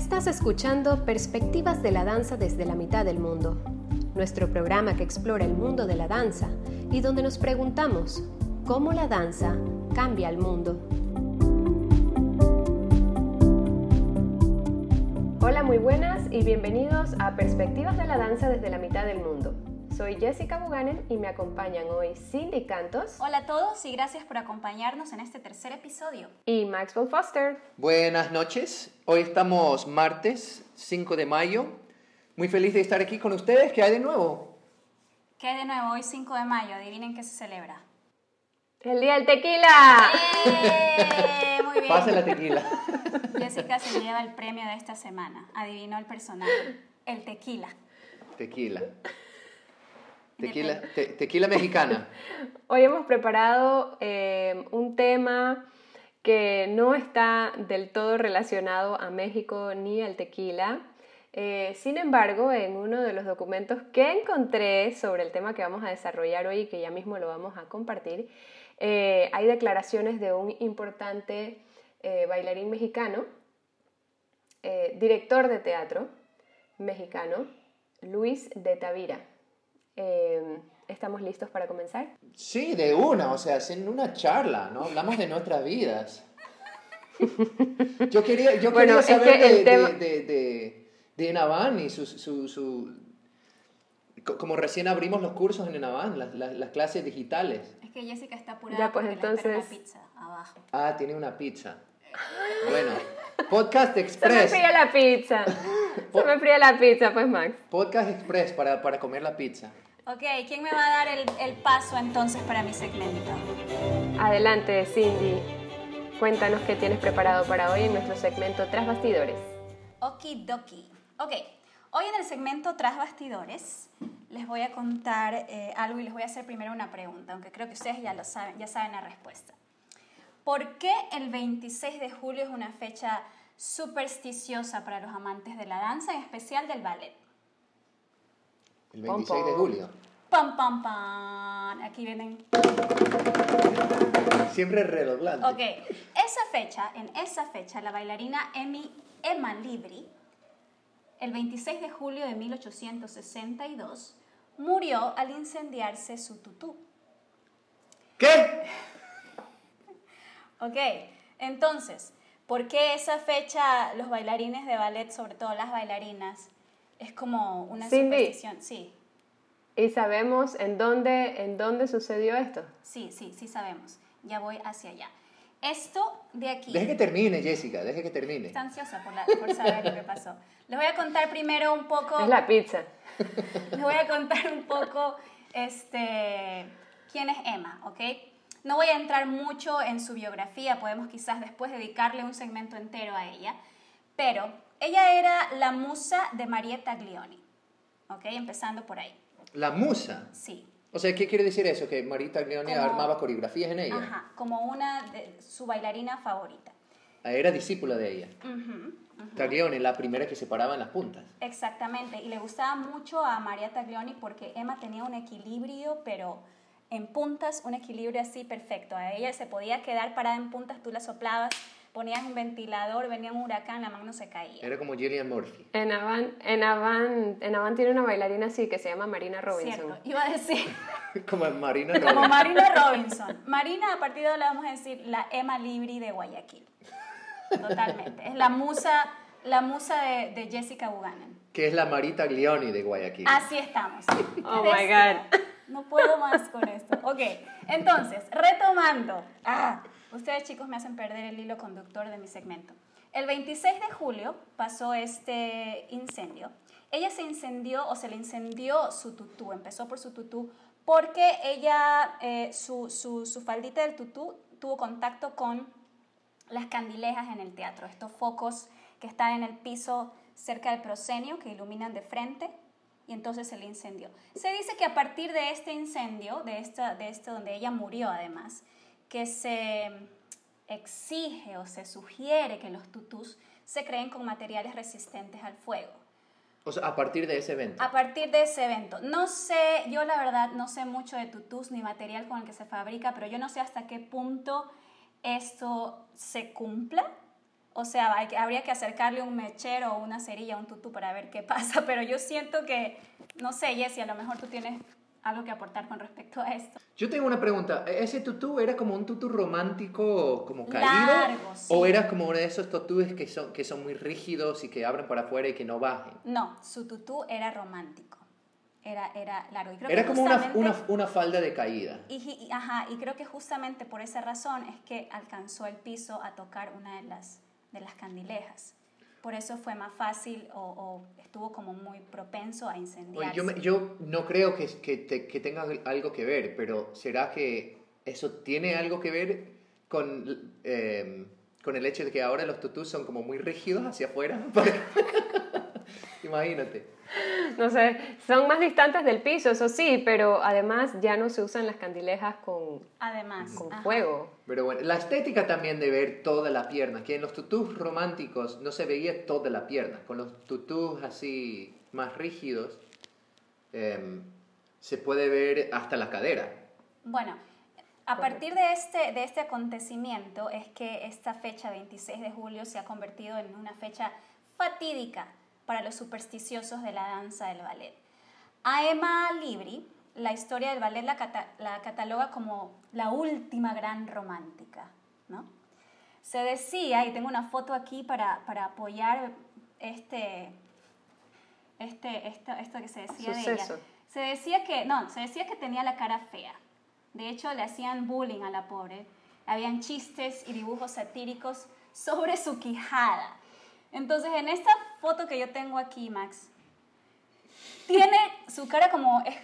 Estás escuchando Perspectivas de la Danza desde la mitad del mundo, nuestro programa que explora el mundo de la danza y donde nos preguntamos cómo la danza cambia el mundo. Hola, muy buenas y bienvenidos a Perspectivas de la Danza desde la mitad del mundo. Soy Jessica Buganen y me acompañan hoy Cindy Cantos. Hola a todos y gracias por acompañarnos en este tercer episodio. Y Maxwell Foster. Buenas noches. Hoy estamos martes 5 de mayo. Muy feliz de estar aquí con ustedes. ¿Qué hay de nuevo? ¿Qué hay de nuevo? Hoy 5 de mayo. Adivinen qué se celebra. El día del tequila. ¡Eh! Muy bien. Pase la tequila. Jessica se lleva el premio de esta semana. Adivinó el personaje. El tequila. Tequila. Tequila, te- tequila mexicana. Hoy hemos preparado eh, un tema que no está del todo relacionado a México ni al tequila. Eh, sin embargo, en uno de los documentos que encontré sobre el tema que vamos a desarrollar hoy y que ya mismo lo vamos a compartir, eh, hay declaraciones de un importante eh, bailarín mexicano, director de teatro mexicano, Luis de Tavira. ¿Estamos listos para comenzar? Sí, de una, o sea, en una charla, ¿no? Hablamos de nuestras vidas. Yo quería, yo Bueno, quería es saber que el de, tema- de, de, de, Enavan y su, su, su- co- Como recién abrimos los cursos en Enavan, las, las, las clases digitales. Es que Jessica está apurada Ya, pues, entonces- una pizza abajo. Ah, tiene una pizza. Bueno, Podcast Se me Express. fría la pizza. Se me fría la pizza, pues Max. Podcast Express para, para comer la pizza. Ok, ¿quién me va a dar el, el paso entonces para mi segmento? Adelante, Cindy. Cuéntanos qué tienes preparado para hoy en nuestro segmento Tras Bastidores. Okidoki. Ok, hoy en el segmento Tras Bastidores les voy a contar eh, algo y les voy a hacer primero una pregunta, aunque creo que ustedes ya lo saben, ya saben la respuesta. ¿Por qué el 26 de julio es una fecha supersticiosa para los amantes de la danza, en especial del ballet? El Pom, 26 de julio. ¡Pam, pam, pam! Aquí vienen Siempre redoblando. Ok, esa fecha, en esa fecha, la bailarina Emi, Emma Libri, el 26 de julio de 1862, murió al incendiarse su tutú. ¿Qué? Ok, entonces, ¿por qué esa fecha los bailarines de ballet, sobre todo las bailarinas, es como una Cindy. superstición? Sí, ¿Y sabemos en dónde, en dónde sucedió esto? sí, sí, sí sabemos. Ya voy hacia allá. Esto de aquí... Deje que termine, Jessica, deje que termine. Está ansiosa por, la- por saber lo que pasó. Les voy a contar primero un poco. Es la pizza. Les voy a contar un poco este, quién es Emma, ¿ok? No voy a entrar mucho en su biografía, podemos quizás después dedicarle un segmento entero a ella, pero ella era la musa de Marietta Glioni, ¿ok? Empezando por ahí. La musa. Sí. O sea, ¿qué quiere decir eso? Que Leone Como- armaba coreografías en ella. Ajá, como una de su bailarina favorita. Ah, Era discípula de ella. Ujú, ujú. Taglione, la primera que se paraba en las puntas. Exactamente, y le gustaba mucho a María Taglioni porque Emma tenía un equilibrio, pero en puntas, un equilibrio así perfecto. A ella se podía quedar parada en puntas, tú la soplabas, ponías un ventilador, venía un huracán, la mano no se caía. Era como Gillian Murphy. En Avan, en, Avan, en Avan tiene una bailarina así que se llama Marina Robinson. Cierto, iba a decir, como Marina como Robbins. Marina Robinson. Marina, a partir de ahora le vamos a decir la Emma Libri de Guayaquil. Totalmente. Es la musa, la musa de, de Jessica Buchanan. Que es la Marita Glioni de Guayaquil. Así estamos. Oh my God. No puedo más con esto. Ok, entonces, retomando. Ah, ustedes chicos me hacen perder el hilo conductor de mi segmento. El 26 de julio pasó este incendio. Ella se incendió o se le incendió su tutú, empezó por su tutú, porque ella, eh, su, su, su faldita del tutú tuvo contacto con las candilejas en el teatro, estos focos que están en el piso cerca del proscenio que iluminan de frente y entonces se le incendió. Se dice que a partir de este incendio, de esta, de este donde ella murió además, que se exige o se sugiere que los tutús se creen con materiales resistentes al fuego. O sea, a partir de ese evento. A partir de ese evento. No sé, yo la verdad no sé mucho de tutús ni material con el que se fabrica, pero yo no sé hasta qué punto esto se cumpla O sea, hay habría que acercarle un mechero o una cerilla, un tutú para ver qué pasa, pero yo siento que, no sé, Jessie, a lo mejor tú tienes algo que aportar con respecto a esto. Yo tengo una pregunta. ¿E-, ¿Ese tutú era como un tutú romántico, como caído? Largo, sí. ¿O era como uno de esos tutúes que son, que son muy rígidos y que abren para afuera y que no bajen? No, su tutú era romántico, era, era largo. Y creo Era que como una, una, una falda de caída. Y, y- ajá, y creo que justamente por esa razón es que alcanzó el piso a tocar una de las, de las candilejas. Por eso fue más fácil o, o estuvo como muy propenso a incendiarse. yo, me- yo no creo que, que, te- que tenga algo que ver, pero ¿será que eso tiene algo que ver con, eh, con el hecho de que ahora los tutús son como muy rígidos hacia afuera? Imagínate. No sé, son más distantes del piso, eso sí, pero además ya no se usan las candilejas con, Además, con ajá. fuego. Pero bueno, la estética también de ver toda la pierna, que en los tutús románticos no se veía toda la pierna, con los tutús así más rígidos em, se puede ver hasta la cadera. Bueno, a partir de este, de este acontecimiento es que esta fecha 26 de julio se ha convertido en una fecha fatídica para los supersticiosos de la danza del ballet. A Emma Libri, la historia del ballet la, cata- la cataloga como la última gran romántica, ¿no? Se decía, y tengo una foto aquí para, para apoyar este, este, esto, esto que se decía de ella. Suceso. Se decía que, no, se decía que tenía la cara fea. De hecho, le hacían bullying a la pobre. Habían chistes y dibujos satíricos sobre su quijada. Entonces, en esta foto que yo tengo aquí, Max, tiene su cara como, es,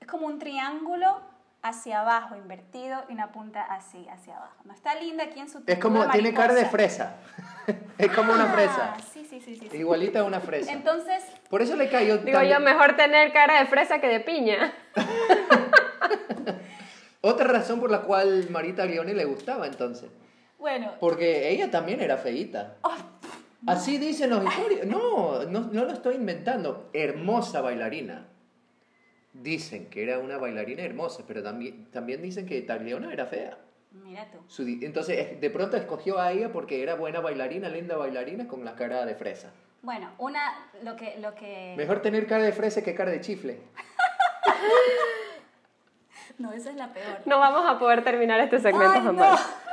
es como un triángulo hacia abajo, invertido, y una punta así, hacia abajo. No está linda aquí en su Es como, tiene cara de fresa. es como una fresa. Ah, sí, sí, sí, sí. sí. Igualita a una fresa. Entonces, Por eso le cayó Digo yo, mejor tener cara de fresa que de piña. Otra razón por la cual Marita Leone le gustaba entonces. bueno, Porque ella también era feíta. Oh, Así dicen los historias. No, no, no lo estoy inventando. Hermosa bailarina. Dicen que era una bailarina hermosa, pero también, también dicen que Tagliona era fea. mira tú. Entonces, es- de pronto escogió a ella porque era buena bailarina, linda bailarina, con la cara de fresa. Bueno, una, lo que, lo que... Mejor tener cara de fresa que cara de chifle. No, esa es la peor. No vamos a poder terminar este segmento Ay, jamás. no.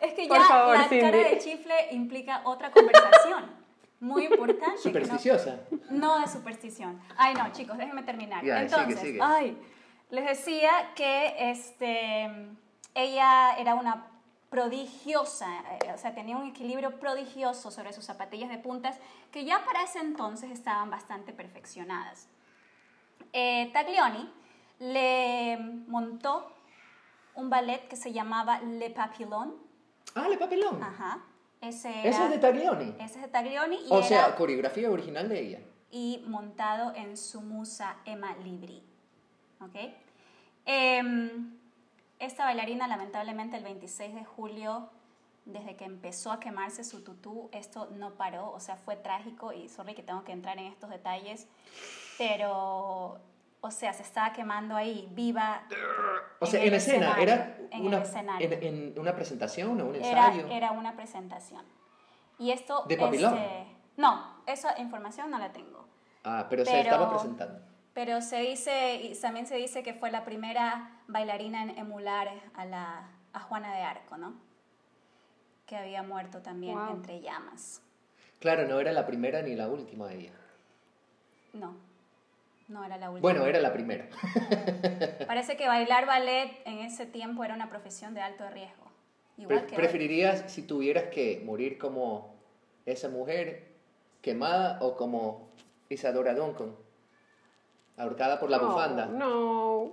Es que Por ya favor, la Cindy. cara de chifle implica otra conversación. Muy importante. que no- Supersticiosa. No, de superstición. Ay, no, chicos, déjenme terminar. Ya, sigue, Entonces, sigue. ay, les decía que este, ella era una prodigiosa, eh, o sea, tenía un equilibrio prodigioso sobre sus zapatillas de puntas que ya para ese entonces estaban bastante perfeccionadas. Eh, Taglioni le montó un ballet que se llamaba Le Papillon. Ah, Le Papelón. Ajá. Ese, era, es de Taglioni. ese es de Taglioni y O era- sea, coreografía original de ella. y montado en su musa Emma Libri. ¿Ok? Em, esta bailarina, lamentablemente, el 26 de julio, desde que empezó a quemarse su tutú, esto no paró, o sea, fue trágico y sorry que tengo que entrar en estos detalles, pero, o sea, se estaba quemando ahí, viva. O sea, en en, escena, era en una, escenario. en, en una presentación o un ensayo. era una presentación. Y esto... ¿De papilón? este, no, esa información no la tengo. Ah, pero, se estaba presentando. Pero se dice, y también se dice que fue la primera bailarina en emular a, la, a Juana de Arco, ¿no? Que había muerto también Wow. entre llamas. Claro, no era la primera ni la última de ella. No, no era la última. Bueno, era la primera. Parece que bailar ballet en ese tiempo era una profesión de alto riesgo. Igual Pre- que hoy. ¿Preferirías si tuvieras que morir como esa mujer quemada o como Isadora Duncan? Ahorcada por la No, bufanda. No.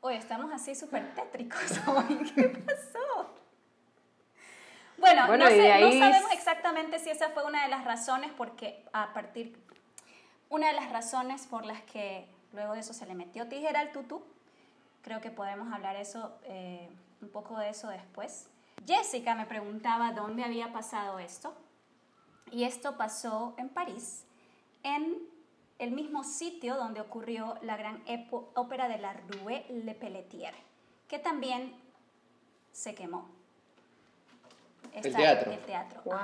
Oye, estamos así súper tétricos hoy. ¿Qué pasó? Bueno, Bueno, no, sé- no sabemos exactamente si esa fue una de las razones porque a partir... Una de las razones por las que luego de eso se le metió tijera al tutú. Creo que podemos hablar eso, eh, un poco de eso después. Jessica me preguntaba dónde había pasado esto. Y esto pasó en París, en el mismo sitio donde ocurrió la gran ópera de la Rue Le Pelletier, que también se quemó. El teatro. El teatro. Wow.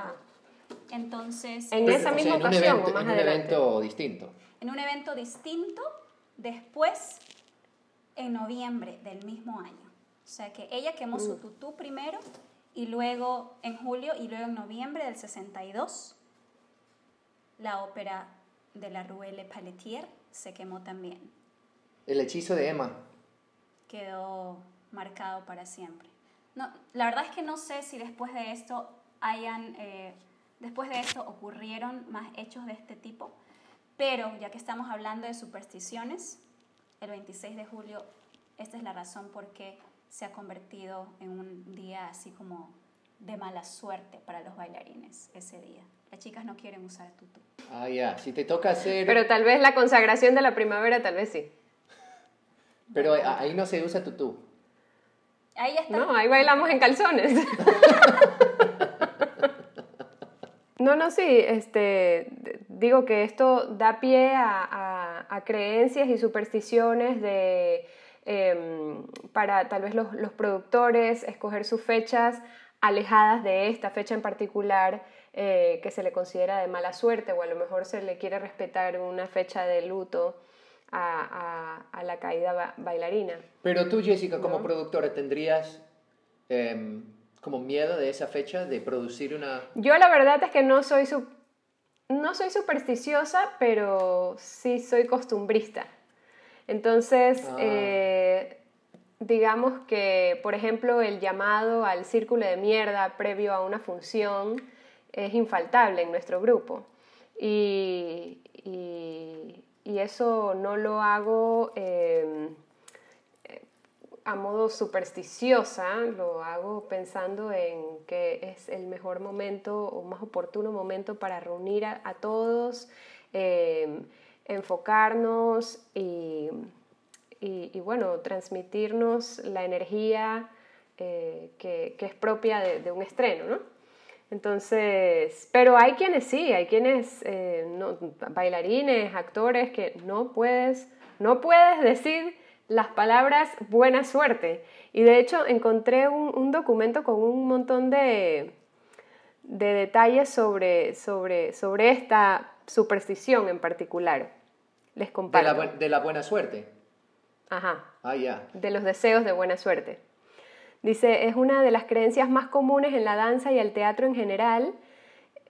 Entonces, En esa o sea, misma en un ocasión evento- o más en un adelante. evento distinto. en un evento distinto, después, en noviembre del mismo año. O sea que ella quemó su tutú primero y luego en julio y luego en noviembre del 62 la ópera de la Rue Le Pelletier se quemó también. El hechizo de Emma. Quedó marcado para siempre. No, la verdad es que no sé si después de esto hayan, eh, después de esto ocurrieron más hechos de este tipo, pero ya que estamos hablando de supersticiones, el 26 de julio, esta es la razón por qué se ha convertido en un día así como de mala suerte para los bailarines ese día. Las chicas no quieren usar tutú. Ah, ya. Si te toca hacer... Pero tal vez la consagración de la primavera, tal vez sí. Pero ahí no se usa tutú. Ahí está. No, ahí bailamos en calzones. No, no, sí, este, digo que esto da pie a, a- a creencias y supersticiones de, em, para tal vez los, los productores escoger sus fechas alejadas de esta fecha en particular eh, que se le considera de mala suerte o a lo mejor se le quiere respetar una fecha de luto a, a- a la caída ba- bailarina. Pero tú, Jessica, como No. productora, ¿tendrías em, como miedo de esa fecha de producir una... Yo la verdad es que no soy, su- no soy supersticiosa, pero sí soy costumbrista. Entonces, Ah. eh, digamos que, por ejemplo, el llamado al círculo de mierda previo a una función es infaltable en nuestro grupo. Y, y- y eso no lo hago... em, a modo supersticiosa, lo hago pensando en que es el mejor momento o más oportuno momento para reunir a, a todos, eh, enfocarnos y, y- bueno, transmitirnos la energía eh, que, que es propia de, de un estreno, ¿no? Entonces, pero hay quienes sí, hay quienes, eh, no- bailarines, actores, que no puedes, no puedes decir las palabras buena suerte. Y de hecho encontré un, un documento con un montón de, de detalles sobre, sobre, sobre esta superstición en particular. Les De comparto. la, de la buena suerte. Ajá Ah, ya. de los deseos de buena suerte. Dice, es una de las creencias más comunes en la danza y el teatro en general,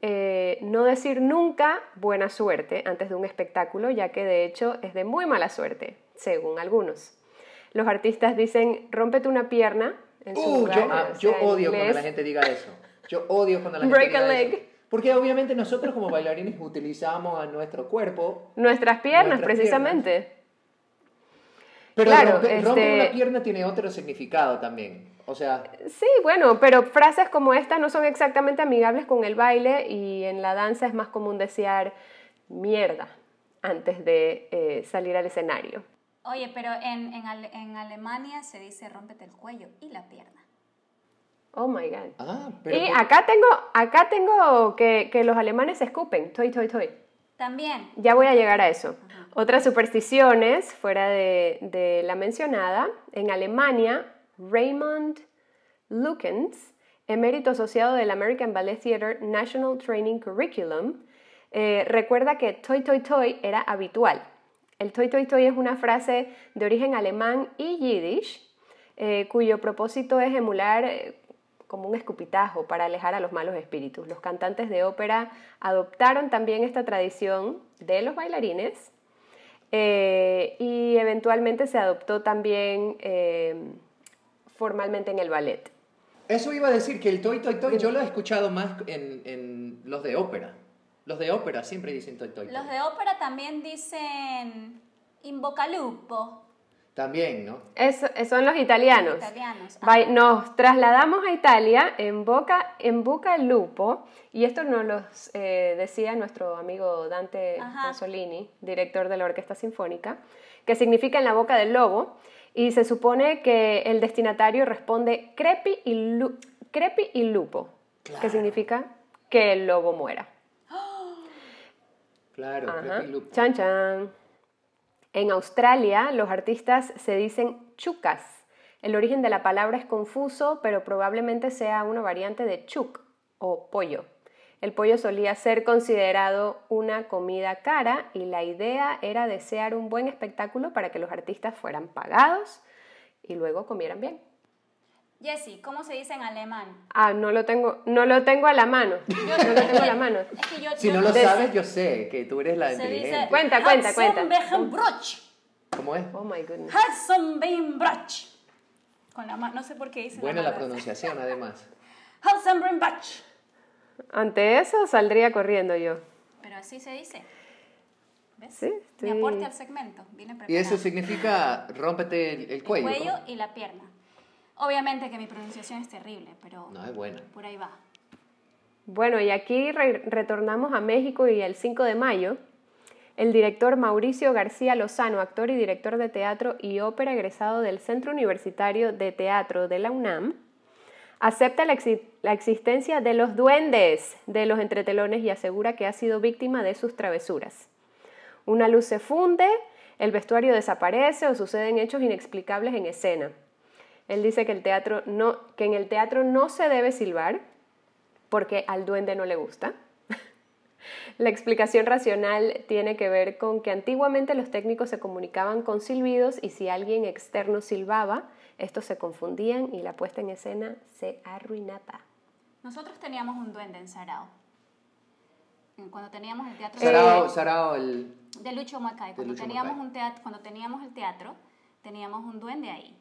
eh, no decir nunca buena suerte antes de un espectáculo, ya que de hecho es de muy mala suerte, según algunos. Los artistas dicen, rómpete una pierna. En su Uh, lugar, yo, ah, o yo sea, en odio cuando inglés. la gente diga eso. Yo odio cuando la gente Break diga a eso. leg. Porque obviamente nosotros como bailarines utilizamos a nuestro cuerpo. Nuestras piernas, Nuestras precisamente. Pero Claro, romper, romper este- una pierna tiene otro significado también. O sea, Sí, bueno, pero frases como esta no son exactamente amigables con el baile y en la danza es más común desear mierda antes de eh, salir al escenario. Oye, pero en, en, Ale- en Alemania se dice rómpete el cuello y la pierna. Oh my god. ah, pero y por- acá tengo, acá tengo que, que los alemanes se escupen, toy, toy, toy. También. Ya voy a llegar a eso. Otras supersticiones, fuera de, de la mencionada, en Alemania, Raymond Lukens, emérito asociado del American Ballet Theatre National Training Curriculum, eh, recuerda que toy toy toy era habitual. El toy toy toy es una frase de origen alemán y yiddish, eh, cuyo propósito es emular eh, como un escupitajo para alejar a los malos espíritus. Los cantantes de ópera adoptaron también esta tradición de los bailarines eh, y eventualmente se adoptó también formalmente en el ballet. Eso iba a decir que el toy toy toy yo lo he escuchado más en, en los de ópera. Los de ópera siempre dicen toy toy toy. Los de ópera también dicen invocalupo. También, ¿no? Eso, son los italianos. Italianos. ah. Nos trasladamos a Italia en Boca, en Boca del Lupo, y esto nos lo eh, decía nuestro amigo Dante Ajá. Mussolini, director de la Orquesta Sinfónica, que significa en la boca del lobo, y se supone que el destinatario responde crepi y, lu- crepi y lupo, Claro. que significa que el lobo muera. Claro, Ajá. Chan chan. En Australia, los artistas se dicen chucas. El origen de la palabra es confuso, pero probablemente sea una variante de chuk o pollo. el pollo solía ser considerado una comida cara y la idea era desear un buen espectáculo para que los artistas fueran pagados y luego comieran bien. Jessie, ¿cómo se dice en alemán? Ah, no lo tengo, no lo tengo a la mano. no lo tengo a la mano. Es que yo, Si yo- no lo sabes, yo sé que tú eres la se dice inteligente. Cuenta, cuenta, cuenta. Hatzenbechenbrotch. ¿Cómo es? Oh my goodness. Hatzenbechenbrotch. Con la mano, no sé por qué dice Buena la mano. pronunciación, además. Hatzenbechenbrotch. Ante eso saldría corriendo yo. Pero así se dice. ¿Ves? Sí, Mi sí. aporte al segmento. Vine Y eso significa rómpete el, el El cuello. cuello ¿no? y la pierna. Obviamente que mi pronunciación es terrible, pero No, es buena. por ahí va. Bueno, y aquí re- retornamos a México y el 5 de mayo, el director Mauricio García Lozano, actor y director de teatro y ópera egresado del Centro Universitario de Teatro de la UNAM, acepta la, exi- la existencia de los duendes de los entretelones y asegura que ha sido víctima de sus travesuras. Una luz se funde, el vestuario desaparece o suceden hechos inexplicables en escena. Él dice que, el teatro no, que en el teatro no se debe silbar, porque al duende no le gusta. La explicación racional tiene que ver con que antiguamente los técnicos se comunicaban con silbidos y si alguien externo silbaba, estos se confundían y la puesta en escena se arruinaba. Nosotros teníamos un duende en Sarao. Cuando teníamos el teatro Sarao, Eh, Sarao, el... de Lucho Macay, cuando Lucho teníamos Macay. un teatro, cuando teníamos el teatro, teníamos un duende ahí.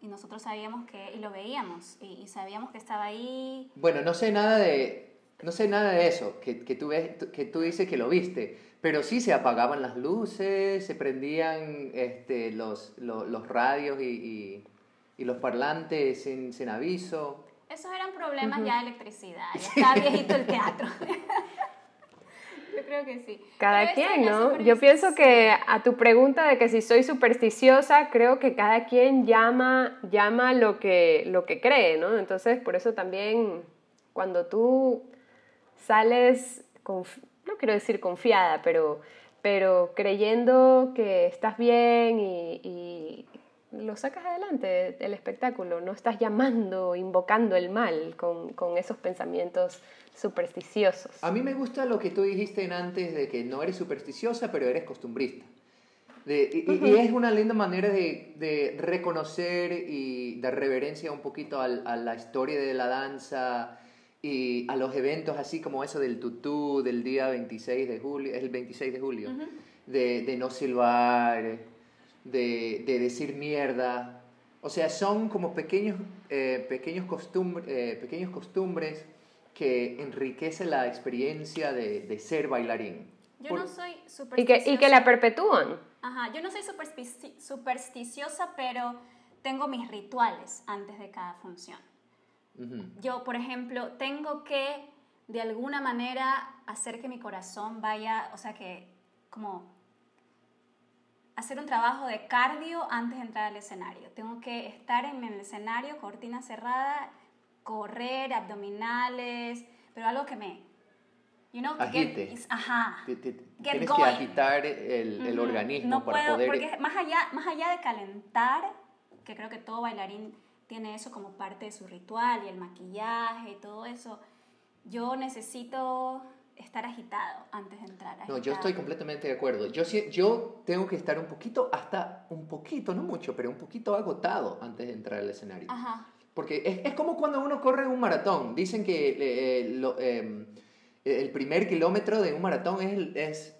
Y nosotros sabíamos que, y lo veíamos, y, y sabíamos que estaba ahí. Bueno, no sé nada de, no sé nada de eso, que, que, tú ves, que tú dices que lo viste, pero sí se apagaban las luces, se prendían este, los, los, los radios y, y, y los parlantes sin, sin aviso. Esos eran problemas ya de electricidad, ya estaba viejito el teatro. Creo que sí. Cada Pero quien, ¿no? Yo pienso que a tu pregunta de que si soy supersticiosa, creo que cada quien llama, llama lo, que, lo que cree, ¿no? Entonces, por eso también cuando tú sales, conf- no quiero decir confiada, pero, pero creyendo que estás bien y, y lo sacas adelante, el espectáculo, no estás llamando, invocando el mal con, con esos pensamientos supersticiosos. A mí me gusta lo que tú dijiste en antes de que no eres supersticiosa, pero eres costumbrista. De- y, es una linda manera de, de reconocer y dar reverencia un poquito al- a la historia de la danza y a los eventos así como eso del tutú del día 26 de julio, es el 26 de julio, de, de no silbar, de, de decir mierda. O sea, son como pequeños, eh, pequeños, costumbre- eh, pequeños costumbres que enriquecen la experiencia de, de ser bailarín. Yo Por- no soy Y supersticiosa. que, y que la perpetúan. Ajá, yo no soy superstici- supersticiosa, pero tengo mis rituales antes de cada función. Yo, por ejemplo, tengo que de alguna manera hacer que mi corazón vaya, o sea, que como hacer un trabajo de cardio antes de entrar al escenario. Tengo que estar en el escenario, cortina cerrada, correr, abdominales, pero algo que me, you know, to get- Agite. is- ajá. Te- te- Get tienes going. que agitar el, el Ujú. organismo No para puedo, poder... porque más allá, más allá de calentar, que creo que todo bailarín tiene eso como parte de su ritual y el maquillaje y todo eso, yo necesito estar agitado antes de entrar. No, yo agitado. estoy completamente de acuerdo. Yo, yo tengo que estar un poquito, hasta un poquito, no mucho, pero un poquito agotado antes de entrar al escenario. Ajá. Porque es, es como cuando uno corre un maratón. Dicen que eh, eh, el primer kilómetro de un maratón es,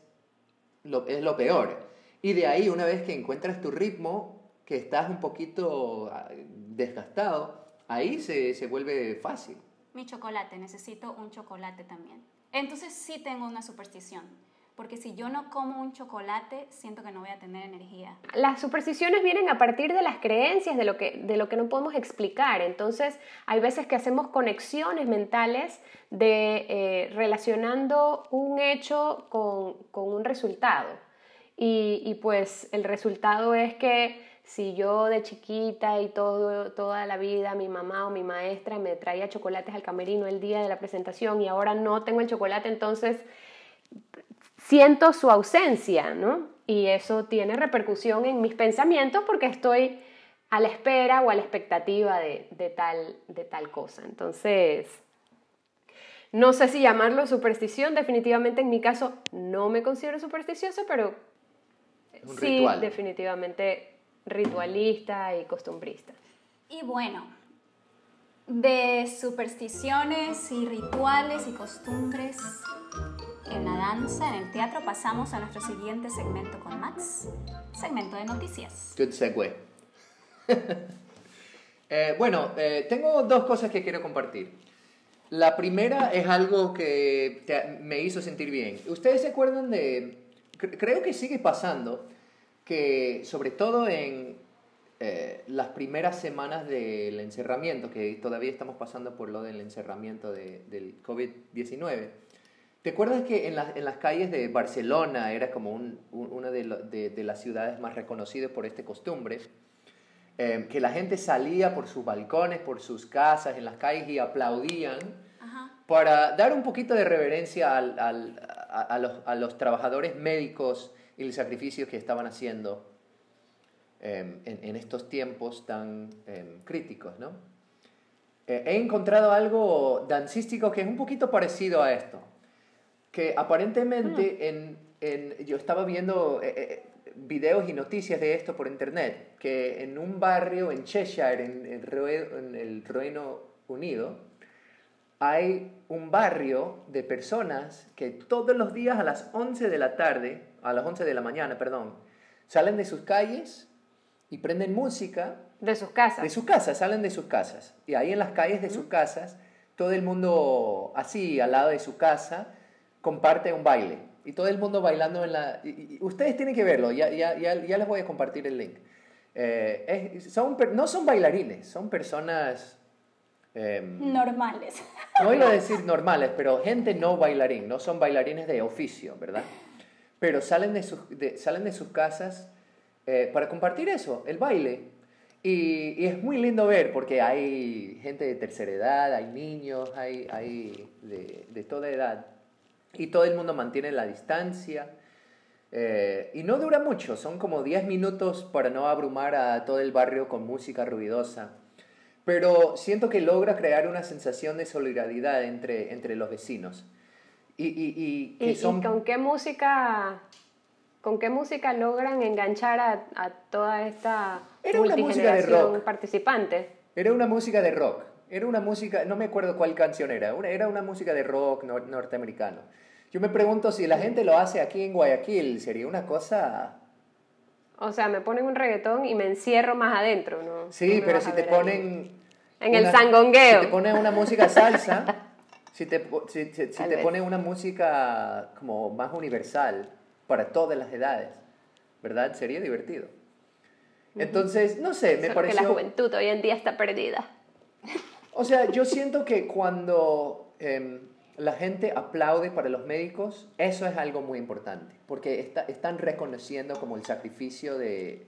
lo, es lo peor. Y de ahí, una vez que encuentras tu ritmo, que estás un poquito ah, desgastado, ahí se, se vuelve fácil. Mi chocolate, necesito un chocolate también. Entonces sí tengo una superstición, porque si yo no como un chocolate, siento que no voy a tener energía. Las supersticiones vienen a partir de las creencias, de lo que, de lo que no podemos explicar. Entonces, hay veces que hacemos conexiones mentales de eh, relacionando un hecho con, con un resultado. Y, y, pues el resultado es que si yo de chiquita y todo, toda la vida mi mamá o mi maestra me traía chocolates al camerino el día de la presentación y ahora no tengo el chocolate, entonces siento su ausencia, ¿no? Y eso tiene repercusión en mis pensamientos porque estoy a la espera o a la expectativa de, de tal, de tal cosa. Entonces, no sé si llamarlo superstición, definitivamente en mi caso no me considero supersticiosa, pero Un sí, ritual. definitivamente ritualista y costumbrista. Y bueno, de supersticiones y rituales y costumbres en la danza, en el teatro, pasamos a nuestro siguiente segmento con Max, segmento de noticias. Good segue. Eh, bueno, eh, tengo dos cosas que quiero compartir. La primera es algo que te- me hizo sentir bien. ¿Ustedes se acuerdan de... cre- Creo que sigue pasando que sobre todo en eh, las primeras semanas del encerramiento, que todavía estamos pasando por lo del encerramiento de- del COVID-19, ¿te acuerdas que en, las- en las calles de Barcelona era como un- un- una de, lo- de- de las ciudades más reconocidas por esta costumbre? Eh, que la gente salía por sus balcones, por sus casas, en las calles y aplaudían Ajá. para dar un poquito de reverencia al- al- a, a los, a los trabajadores médicos y el sacrificio que estaban haciendo eh, en, en estos tiempos tan eh, críticos. ¿no? Eh, he encontrado algo dancístico que es un poquito parecido a esto, que aparentemente en, en- yo estaba viendo eh, eh, videos y noticias de esto por internet, que en un barrio en Cheshire, en, en el Reino Unido, hay un barrio de personas que todos los días a las 11 de la tarde, a las 11 de la mañana, perdón, salen de sus calles y prenden música De sus casas. de sus casas, salen de sus casas. Y ahí en las calles de sus casas, todo el mundo así, al lado de su casa, comparte un baile. Y todo el mundo bailando en la... y- y- ustedes tienen que verlo, ya, ya, ya, ya les voy a compartir el link. Eh, es- son, no son bailarines, son personas... em, Normales. no iba a decir normales, pero gente no bailarín, no son bailarines de oficio, ¿verdad? Pero salen de sus, de- salen de sus casas eh, para compartir eso, el baile. Y, y es muy lindo ver porque hay gente de tercera edad, hay niños, hay, hay de, de toda edad. Y todo el mundo mantiene la distancia. Eh, y no dura mucho, son como 10 minutos para no abrumar a todo el barrio con música ruidosa. Pero siento que logra crear una sensación de solidaridad entre, entre los vecinos. Y, y, y que ¿Y, y son... con qué música, con qué música logran enganchar a, a toda esta Era una música de multigeneración rock. participante? Era una música de rock. Era una música, no me acuerdo cuál canción era. Era una música de rock nor- norteamericano. Yo me pregunto si la gente lo hace aquí en Guayaquil, sería una cosa... O sea, me ponen un reggaetón y me encierro más adentro, ¿no? Sí, No pero si te ponen... En el una- sangongueo. Si te ponen una música salsa, si te, si, si- te ponen una música como más universal para todas las edades, ¿verdad? Sería divertido. Entonces, no sé, me Solo que la pareció... juventud hoy en día está perdida. O sea, yo siento que cuando em, la gente aplaude para los médicos, eso es algo muy importante, porque está- están reconociendo como el sacrificio de,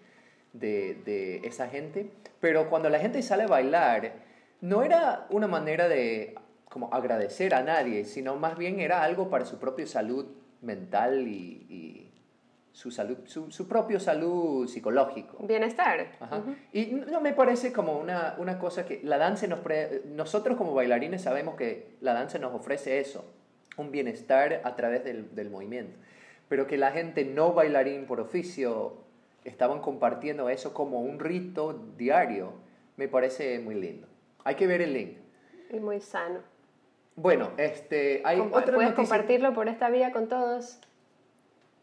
de, de esa gente, pero cuando la gente sale a bailar, no era una manera de como agradecer a nadie, sino más bien era algo para su propia salud mental y, y su, salud, su, su propio salud psicológico. Bienestar. Ajá. Y no me parece como una, una cosa que la danza nos... pre- nosotros como bailarines sabemos que la danza nos ofrece eso, un bienestar a través del, del movimiento. Pero que la gente no bailarín por oficio estaban compartiendo eso como un rito diario, me parece muy lindo. Hay que ver el link. Y muy sano. Bueno, este, hay Compa- otra ¿Puedes noticia- compartirlo por esta vía con todos?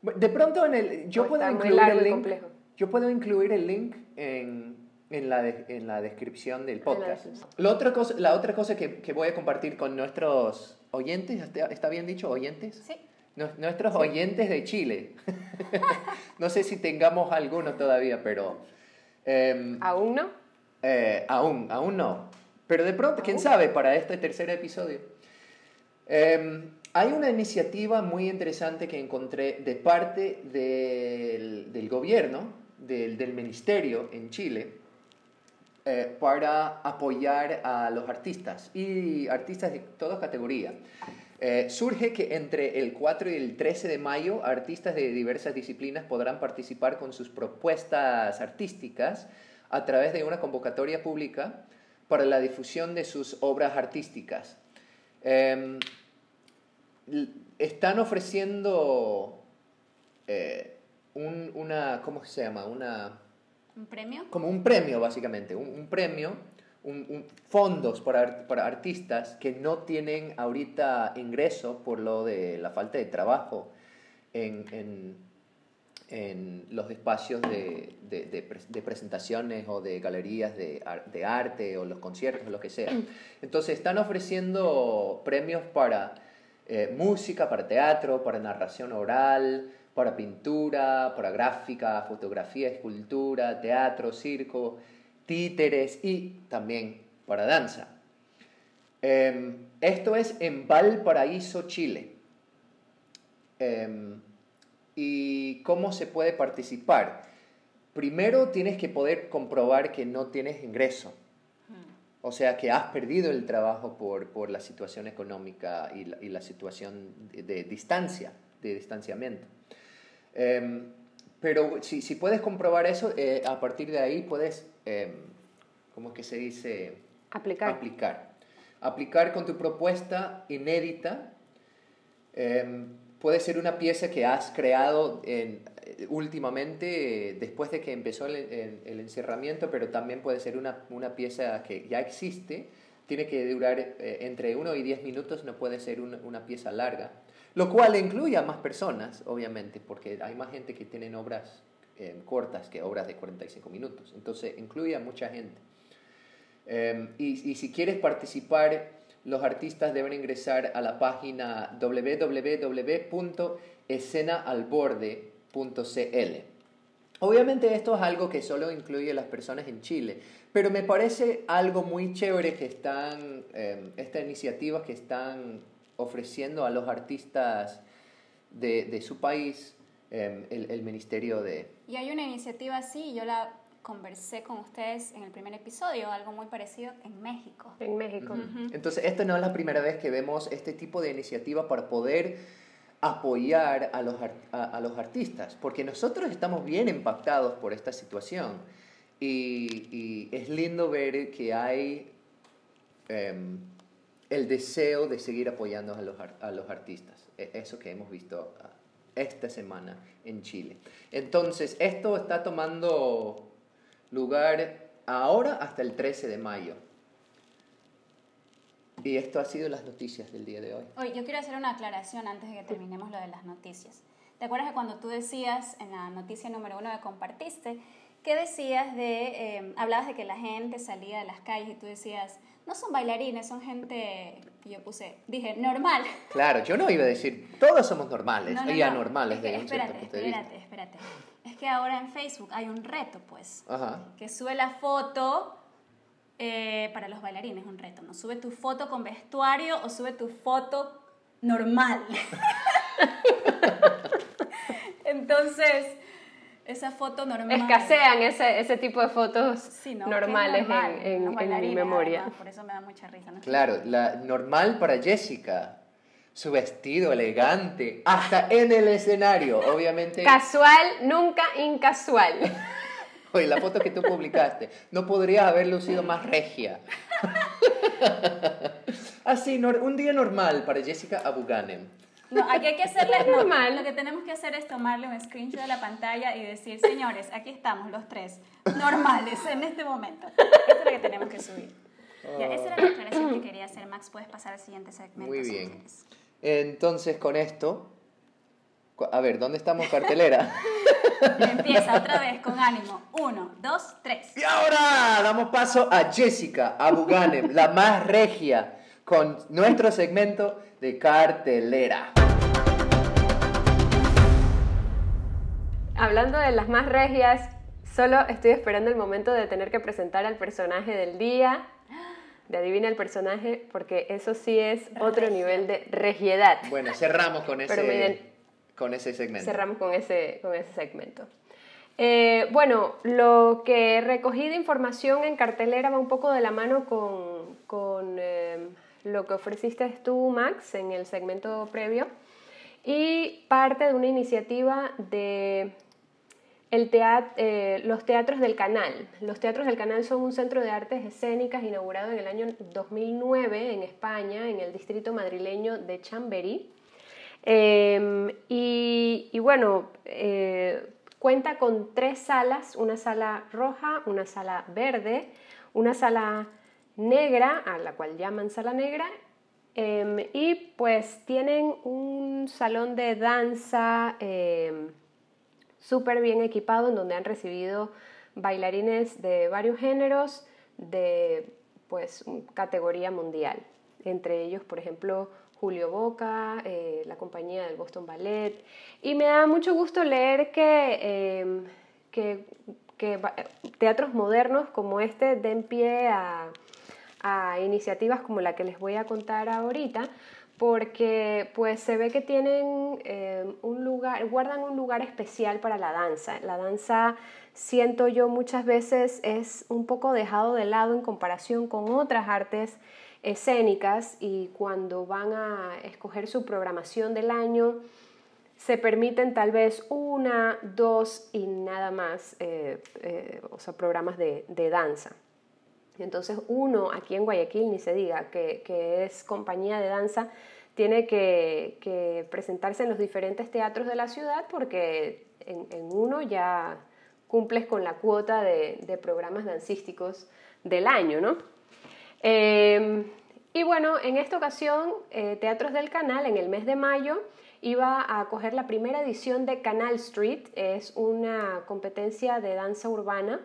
De pronto en el, yo puedo incluir el link. Yo puedo incluir el link en, en, la, de- en la descripción del podcast. La otra cosa, la otra cosa que, que voy a compartir con nuestros oyentes, ¿está, bien dicho? ¿Oyentes? Sí. Nue- Nuestros oyentes de Chile. no sé si tengamos alguno todavía, pero em, ¿Aún no? eh, aún, aún no. Pero de pronto, quién sabe, para este tercer episodio. Em, hay una iniciativa muy interesante que encontré de parte del, del gobierno, del, del ministerio en Chile, eh, para apoyar a los artistas y artistas de toda categoría. Eh, surge que entre el 4 y el 13 de mayo artistas de diversas disciplinas podrán participar con sus propuestas artísticas a través de una convocatoria pública para la difusión de sus obras artísticas. L- están ofreciendo eh, un- una, ¿cómo se llama? Una, ¿Un premio? como un premio, básicamente, un, un premio, un, un- fondos para, ar- para artistas que no tienen ahorita ingreso por lo de la falta de trabajo en, en- en los espacios de, de- de de presentaciones o de galerías de, de arte o los conciertos o lo que sea. Entonces están ofreciendo premios para eh, música, para teatro, para narración oral, para pintura, para gráfica, fotografía, escultura, teatro, circo, títeres y también para danza. Em, esto es en Valparaíso, Chile. Em, ¿Y cómo se puede participar? Primero tienes que poder comprobar que no tienes ingreso. O sea, que has perdido el trabajo por, por la situación económica y la, y la situación de, de distancia, de distanciamiento. Em, pero si, si puedes comprobar eso, eh, a partir de ahí puedes, em, ¿cómo es que se dice? Aplicar. Aplicar. Aplicar con tu propuesta inédita. Em, puede ser una pieza que has creado en- eh, últimamente, eh, después de que empezó el, el- encerramiento, pero también puede ser una, una pieza que ya existe. Tiene que durar eh, entre 1 y 10 minutos, no puede ser una, una pieza larga. Lo cual incluye a más personas, obviamente, porque hay más gente que tienen obras eh, cortas que obras de 45 minutos. Entonces, incluye a mucha gente. Eh, y, y si quieres participar, los artistas deben ingresar a la página Obviamente esto es algo que solo incluye a las personas en Chile, pero me parece algo muy chévere que están, eh, estas iniciativas que están ofreciendo a los artistas de, de su país, eh, el, el Ministerio de... Y hay una iniciativa así, yo la conversé con ustedes en el primer episodio, algo muy parecido en México. En México. Entonces, esta no es la primera vez que vemos este tipo de iniciativa para poder apoyar a los, a, los artistas, porque nosotros estamos bien impactados por esta situación y, es lindo ver que hay em, el deseo de seguir apoyando a los, a los artistas, E- eso que hemos visto ah, esta semana en Chile. Entonces, esto está tomando lugar ahora hasta el 13 de mayo. Y esto ha sido las noticias del día de hoy. Oye, yo quiero hacer una aclaración antes de que terminemos lo de las noticias. ¿Te acuerdas de cuando tú decías en la noticia número uno que compartiste, que decías de, eh, hablabas de que la gente salía de las calles y tú decías, no son bailarines, son gente, y yo puse, dije, normal. Claro, yo no iba a decir, todos somos normales No, no, y no. anormales Es que de un espérate, punto de vista. espérate, espérate. Es que ahora en Facebook hay un reto, pues, Ajá. que sube la foto eh, para los bailarines, un reto, ¿no? Sube tu foto con vestuario o sube tu foto normal. Entonces, esa foto normal. Escasean ese, ese tipo de fotos normales normal, en, en- mi bailarines, memoria. además, por eso me da mucha risa, ¿no? Claro, la normal para Jessica, su vestido elegante, hasta en el escenario, obviamente. Casual, nunca incasual. Oye, la foto que tú publicaste, no podría haber lucido más regia. Así, un día normal para Jessica Abuganem. No, aquí hay que hacerle, no, Normal. lo que tenemos que hacer es tomarle un screenshot de la pantalla y decir, señores, aquí estamos los tres, normales en este momento. Eso es lo que tenemos que subir. Ya, esa era la aclaración que quería hacer, Max. Puedes pasar al siguiente segmento. Muy bien. Entonces, con esto, a ver, ¿dónde estamos, cartelera? Empieza otra vez con ánimo. Uno, dos, tres. Y ahora damos paso a Jessica Abuganem, la más regia, con nuestro segmento de cartelera. Hablando de las más regias, solo estoy esperando el momento de tener que presentar al personaje del día, de adivina el personaje, porque eso sí es otro Regia. nivel de regiedad. Bueno, cerramos con Pero miren, ese, con ese segmento. Cerramos con ese, con ese segmento. Eh, bueno, lo que recogí de información en cartelera va un poco de la mano con, con, eh, lo que ofreciste tú, Max, en el segmento previo, y parte de una iniciativa de el teat- eh, los teatros del canal. Los teatros del canal son un centro de artes escénicas inaugurado en el año 2009 en España, en el distrito madrileño de Chamberí. Em, y, bueno, eh, cuenta con tres salas, una sala roja, una sala verde, una sala negra, a la cual llaman sala negra, em, y pues tienen un salón de danza em, súper bien equipado en donde han recibido bailarines de varios géneros de pues categoría mundial. Entre ellos, por ejemplo, Julio Boca, eh, la compañía del Boston Ballet. Y me da mucho gusto leer que, em, que, teatros modernos como este den pie a, iniciativas como la que les voy a contar ahorita, porque pues se ve que tienen em, un lugar, guardan un lugar especial para la danza. La danza, siento yo, muchas veces es un poco dejado de lado en comparación con otras artes escénicas y cuando van a escoger su programación del año, se permiten tal vez una, dos y nada más, eh, eh, o programas de, danza. Entonces uno aquí en Guayaquil, ni se diga, que, es compañía de danza, tiene que, presentarse en los diferentes teatros de la ciudad porque en, uno ya cumples con la cuota de, de programas dancísticos del año, ¿no? Em, y bueno, en esta ocasión, eh, Teatros del Canal, en el mes de mayo, iba a acoger la primera edición de Canal Street, es una competencia de danza urbana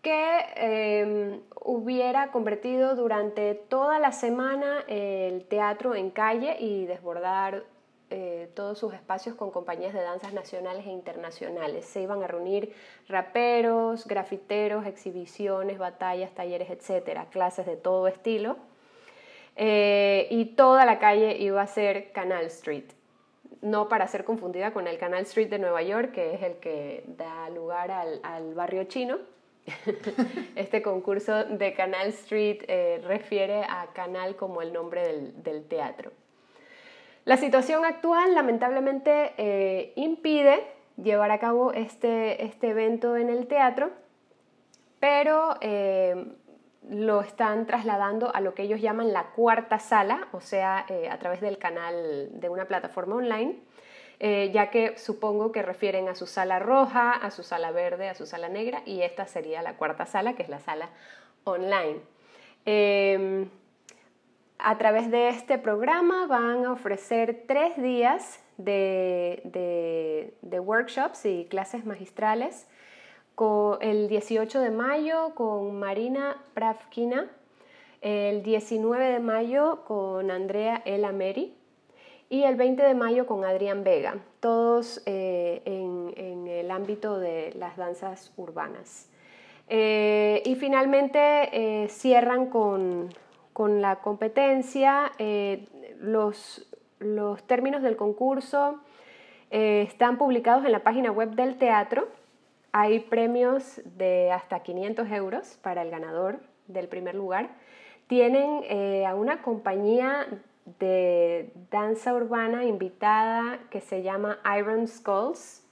que em, hubiera convertido durante toda la semana el teatro en calle y desbordar eh, todos sus espacios con compañías de danzas nacionales e internacionales. Se iban a reunir raperos, grafiteros, exhibiciones, batallas, talleres, etcétera, clases de todo estilo. Eh, y toda la calle iba a ser Canal Street. No para ser confundida con el Canal Street de Nueva York, que es el que da lugar al, barrio chino. este concurso de Canal Street eh, refiere a canal como el nombre del teatro. La situación actual lamentablemente eh, impide llevar a cabo este, este, evento en el teatro, pero eh, lo están trasladando a lo que ellos llaman la cuarta sala, o sea, eh, a través del canal de una plataforma online, ya que supongo que refieren a su sala roja, a su sala verde, a su sala negra, y esta sería la cuarta sala, que es la sala online. A través de este programa van a ofrecer tres días de, workshops y clases magistrales. el 18 de mayo con Marina Pravkina, el 19 de mayo con Andrea Elameri y el 20 de mayo con Adrián Vega, todos eh, en, el ámbito de las danzas urbanas. Eh, y finalmente eh, cierran con con la competencia. Eh, los, términos del concurso eh, están publicados en la página web del teatro. Hay premios de hasta 500 euros para el ganador del primer lugar. Tienen eh, a una compañía de danza urbana invitada que se llama Iron Skulls.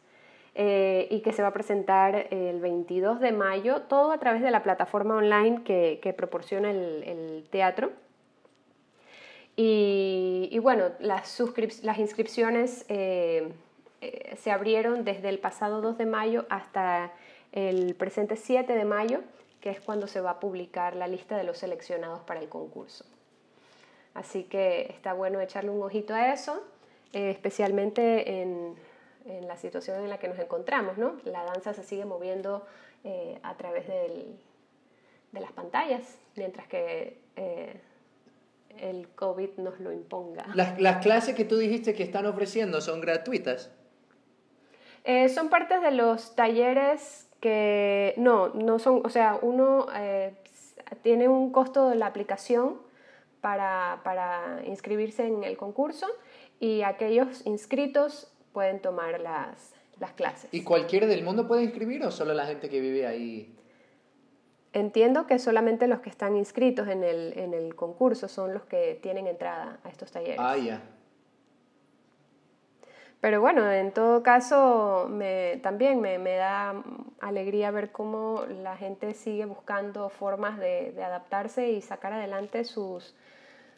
Eh, y que se va a presentar el 22 de mayo, todo a través de la plataforma online que, proporciona el, teatro. Y, bueno, las, inscripciones eh, eh, se abrieron desde el pasado 2 de mayo hasta el presente 7 de mayo, que es cuando se va a publicar la lista de los seleccionados para el concurso. Así que está bueno echarle un ojito a eso, especialmente en en la situación en la que nos encontramos, ¿no? La danza se sigue moviendo eh, a través de las pantallas, mientras que eh, el COVID nos lo imponga. Las, clases que tú dijiste que están ofreciendo son gratuitas. Eh, son partes de los talleres que no, no son, o sea, uno tiene un costo de la aplicación para, para inscribirse en el concurso y aquellos inscritos pueden tomar las, las clases. ¿Y cualquiera del mundo puede inscribir o solo la gente que vive ahí? Entiendo que solamente los que están inscritos en el, en el concurso son los que tienen entrada a estos talleres. Ah, ya. Pero bueno, en todo caso, me, también me, me, da alegría ver cómo la gente sigue buscando formas de, de adaptarse y sacar adelante sus,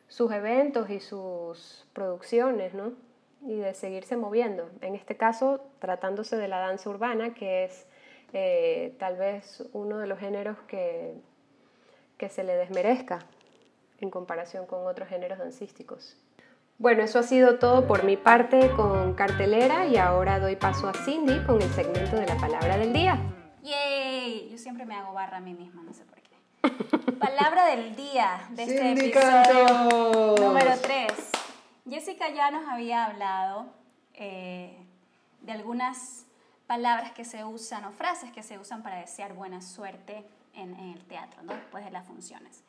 sus eventos y sus producciones, ¿no? Y de seguirse moviendo. En este caso, tratándose de la danza urbana, que es eh, tal vez uno de los géneros que, que se le desmerezca en comparación con otros géneros dancísticos. Bueno, eso ha sido todo por mi parte con cartelera y ahora doy paso a Cindy con el segmento de la palabra del día. ¡Yay! Yo siempre me hago barra a mí misma, no sé por qué. palabra del día de este episodio número 3. Jessica ya nos había hablado eh, de algunas palabras que se usan o frases que se usan para desear buena suerte en, en el teatro, ¿no? después de las funciones.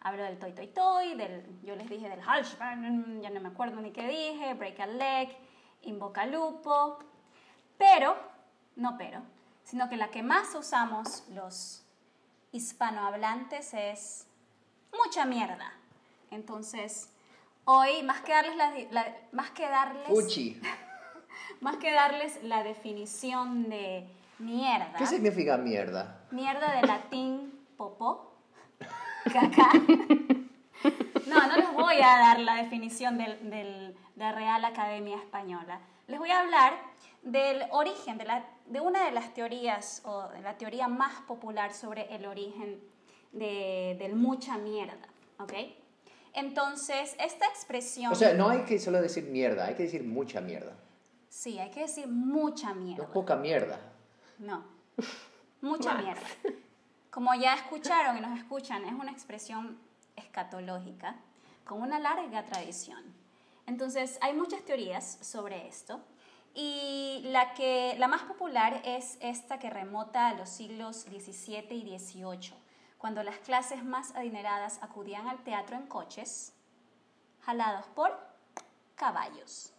Hablo del toy toy toy, del, yo les dije del Halsman, ya no me acuerdo ni qué dije, break a leg, invoca lupo, pero, no pero, sino que la que más usamos los hispanohablantes es mucha mierda. Entonces, hoy, más que darles la, más que darles... más que darles la definición de mierda. ¿Qué significa mierda? Mierda de latín popó caca. No, no les voy a dar la definición del, de la Real Academia Española. Les voy a hablar del origen, de, la, de una de las teorías, o de la teoría más popular sobre el origen de, del mucha mierda, ¿ok? Entonces, esta expresión... O sea, no hay que solo decir mierda, hay que decir mucha mierda. Sí, hay que decir mucha mierda. No poca mierda. No, mucha mierda. Como ya escucharon y nos escuchan, es una expresión escatológica con una larga tradición. Entonces, hay muchas teorías sobre esto y la, que, la más popular es esta que remota a los siglos XVII y XVIII, cuando las clases más adineradas acudían al teatro en coches, jalados por caballos.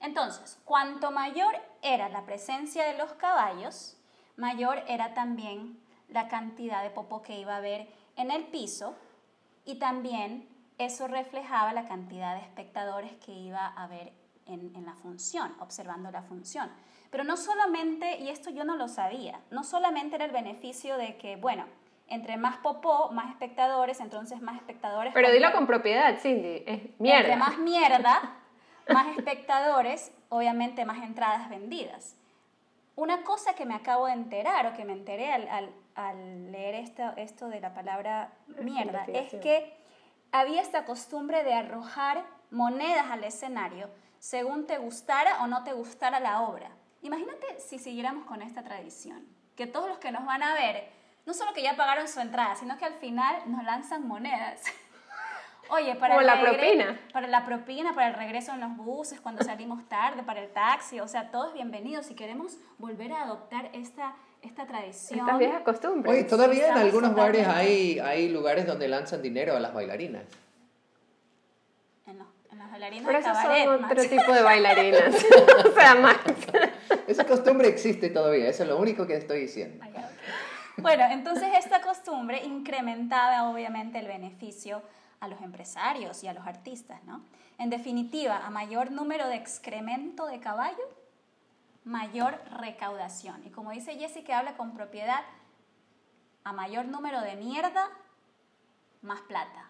Entonces, cuanto mayor era la presencia de los caballos, mayor era también la cantidad de popó que iba a haber en el piso y también eso reflejaba la cantidad de espectadores que iba a haber en, en, la función, observando la función. Pero no solamente, y esto yo no lo sabía, no solamente era el beneficio de que, bueno, entre más popó, más espectadores, entonces más espectadores. Pero dilo con propiedad, Cindy, es mierda. Entre más mierda, más espectadores, obviamente más entradas vendidas. Una cosa que me acabo de enterar o que me enteré al, al, al leer esto, esto de la palabra mierda es que había esta costumbre de arrojar monedas al escenario según te gustara o no te gustara la obra. Imagínate si siguiéramos con esta tradición, que todos los que nos van a ver, no solo que ya pagaron su entrada, sino que al final nos lanzan monedas. Oye, para la propina. Para la propina, para el regreso en los buses, cuando salimos tarde, para el taxi, o sea, todos bienvenidos. Si queremos volver a adoptar esta, esta tradición. Estas viejas costumbres. Oye, todavía en algunos bares hay, hay lugares donde lanzan dinero a las bailarinas. En los, en las bailarinas Pero de esos cabaret, son Max. otro tipo de bailarinas. o sea, más. Esa costumbre existe todavía, eso es lo único que estoy diciendo. Ay. Bueno, entonces esta costumbre incrementaba obviamente el beneficio a los empresarios y a los artistas, ¿no? En definitiva, a mayor número de excremento de caballo, mayor recaudación. Y como dice Jessie que habla con propiedad, a mayor número de mierda, más plata.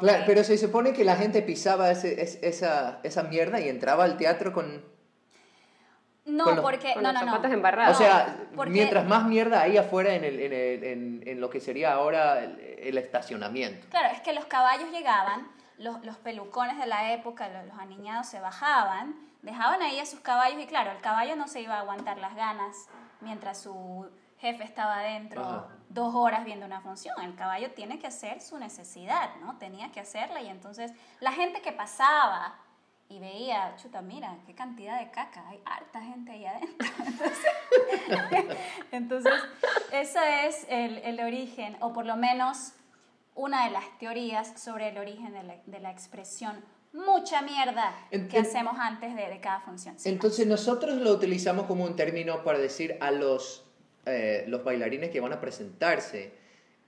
Claro, pero se supone que la gente pisaba ese- es- esa, esa mierda y entraba al teatro con... No, con los- porque... con no, los no, no. zapatos embarrados. O sea, porque- mientras más mierda hay afuera en, el, en, el- en- en lo que sería ahora el, el estacionamiento. Claro, es que los caballos llegaban, los, los pelucones de la época, los, los aniñados se bajaban, dejaban ahí a sus caballos y claro, el caballo no se iba a aguantar las ganas mientras su jefe estaba adentro Ajá. dos horas viendo una función. El caballo tiene que hacer su necesidad, ¿no? Tenía que hacerla y entonces la gente que pasaba y veía, chuta, mira, qué cantidad de caca, hay harta gente ahí adentro. Entonces, entonces ese es el, el origen, o por lo menos una de las teorías sobre el origen de la, de la expresión mucha mierda que hacemos antes de, de cada función. Sí, Entonces nosotros lo utilizamos como un término para decir a los, eh, los bailarines que van a presentarse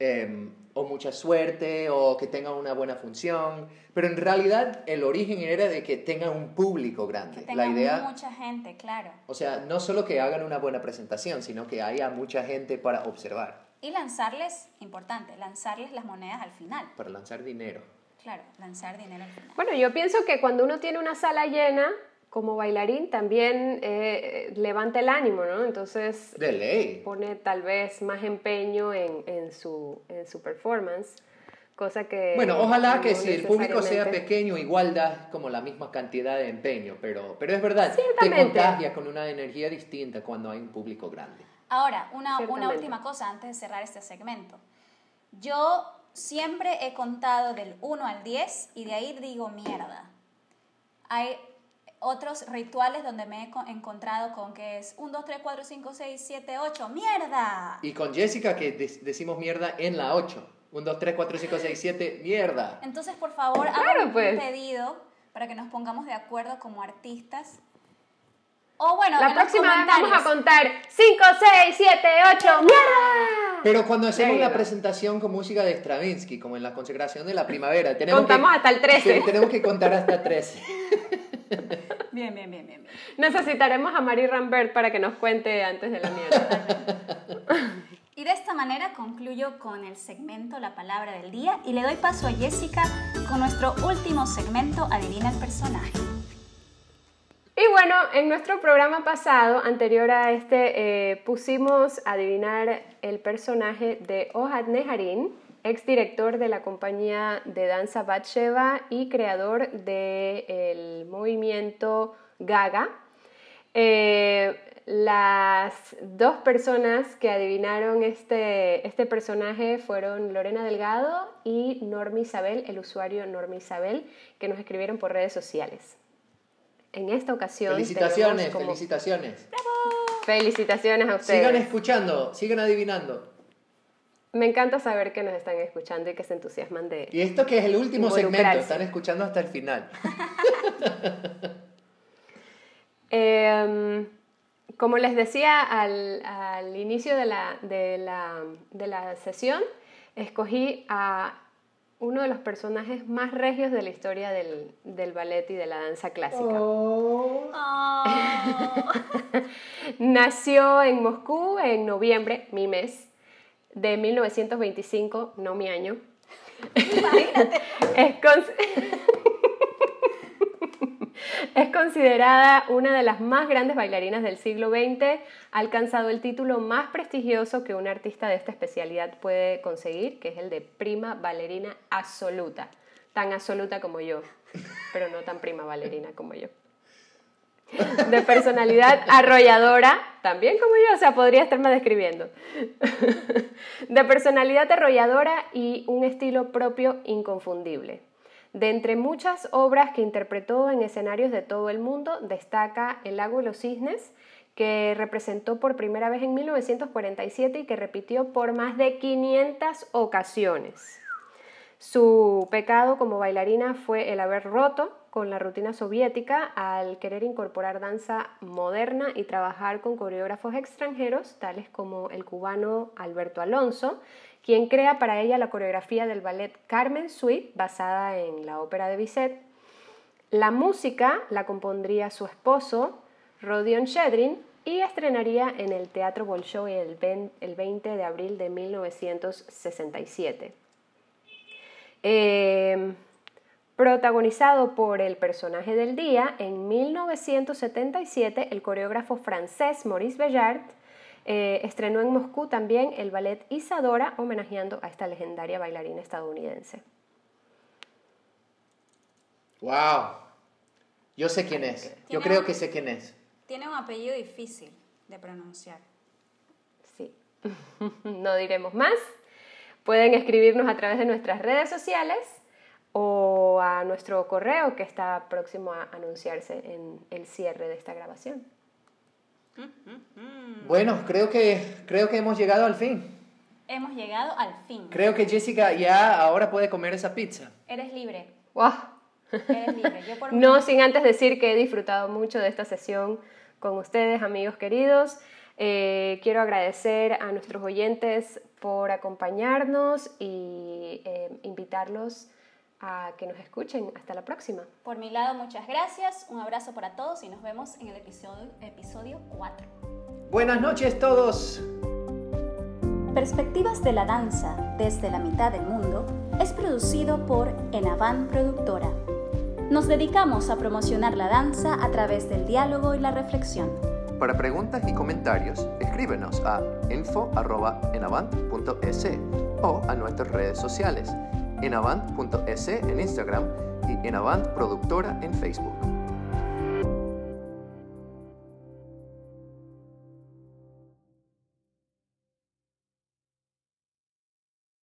eh, o mucha suerte o que tengan una buena función, pero en realidad el origen era de que tengan un público grande. que La idea, mucha gente, claro. o sea, no solo que hagan una buena presentación, sino que haya mucha gente para observar, Y lanzarles, importante, lanzarles las monedas al final. para lanzar dinero. Claro, lanzar dinero al final. Bueno, yo pienso que cuando uno tiene una sala llena, como bailarín, también eh, levanta el ánimo, ¿no? Entonces De ley. pone tal vez más empeño en, en su, en su performance, cosa que... Bueno, ojalá que no si el público sea pequeño, igual da como la misma cantidad de empeño, pero, pero es verdad, te contagia con una energía distinta cuando hay un público grande. Ahora, una, una última cosa antes de cerrar este segmento. Yo siempre he contado del 1 al 10 y de ahí digo mierda. Hay otros rituales donde me he co- encontrado con que es 1, 2, 3, 4, 5, 6, 7, 8, mierda. Y con Jessica que de- decimos mierda en la 8. 1, 2, 3, 4, 5, 6, 7, mierda. Entonces, por favor, hagan Claro, un pues. pedido para que nos pongamos de acuerdo como artistas. O bueno, La próxima vez vamos a contar 5, 6, 7, 8, ¡mierda! Pero cuando hacemos la presentación con música de Stravinsky, como en la consagración de la primavera, tenemos Contamos que, hasta el 13. Sí, tenemos que contar hasta 13. Bien, bien, bien, bien. bien. Necesitaremos a Marie Rambert para que nos cuente antes de la mierda. Y de esta manera concluyo con el segmento La Palabra del Día y le doy paso a Jessica con nuestro último segmento Adivina el personaje. Y bueno, en nuestro programa pasado, anterior a este, eh, pusimos adivinar el personaje de Ohad Neharin, exdirector de la compañía de danza Batsheva y creador del movimiento Gaga. Eh, las dos personas que adivinaron este, este personaje fueron Lorena Delgado y Normi Isabel, el usuario Normi Isabel, que nos escribieron por redes sociales. En esta ocasión. Felicitaciones, como- felicitaciones. Felicitaciones a ustedes. Sigan escuchando, sigan adivinando. Me encanta saber que nos están escuchando y que se entusiasman de. Y esto que es el último segmento, están escuchando hasta el final. Eh, como les decía al, al inicio de la, de, la, de la sesión, escogí a uno de los personajes más regios de la historia del, del ballet y de la danza clásica. Oh. Nació en Moscú en noviembre, mi mes, de 1925, no mi año. Es, con- es considerada una de las más grandes bailarinas del siglo XX. Ha alcanzado el título más prestigioso que un artista de esta especialidad puede conseguir, que es el de prima bailarina absoluta. Tan absoluta como yo, pero no tan prima bailarina como yo de personalidad arrolladora, también como yo, o sea, podría estarme describiendo, de personalidad arrolladora y un estilo propio inconfundible. De entre muchas obras que interpretó en escenarios de todo el mundo, destaca El lago de los cisnes, que representó por primera vez en 1947 y que repitió por más de 500 ocasiones. Su pecado como bailarina fue el haber roto con la rutina soviética al querer incorporar danza moderna y trabajar con coreógrafos extranjeros, tales como el cubano Alberto Alonso, quien crea para ella la coreografía del ballet Carmen Suite, basada en la ópera de Bizet. La música la compondría su esposo, Rodion Shedrin, y estrenaría en el Teatro Bolshoi el ven- el 20 de abril de 1967. Eh, protagonizado por el personaje del día, en 1977 el coreógrafo francés Maurice Bellard eh, estrenó en Moscú también el ballet Isadora, homenajeando a esta legendaria bailarina estadounidense. ¡Wow! Yo sé quién es. Yo creo un- que sé quién es. Tiene un apellido difícil de pronunciar. Sí, no diremos más. Pueden escribirnos a través de nuestras redes sociales o a nuestro correo que está próximo a anunciarse en el cierre de esta grabación. Bueno, creo que, creo que hemos llegado al fin. Hemos llegado al fin. Creo que Jessica ya ahora puede comer esa pizza. Eres libre. ¡Wow! Eres libre. Yo por No sin antes decir que he disfrutado mucho de esta sesión con ustedes, amigos queridos. Eh, quiero agradecer a nuestros oyentes por acompañarnos y eh, invitarlos a que nos escuchen. Hasta la próxima. Por mi lado, muchas gracias. Un abrazo para todos y nos vemos en el episodio, episodio 4. Buenas noches todos. Perspectivas de la danza desde la mitad del mundo es producido por Enavan Productora. Nos dedicamos a promocionar la danza a través del diálogo y la reflexión. Para preguntas y comentarios, escríbenos a info.enavant.es o a nuestras redes sociales, enavant.es en Instagram y Enavant Productora en Facebook.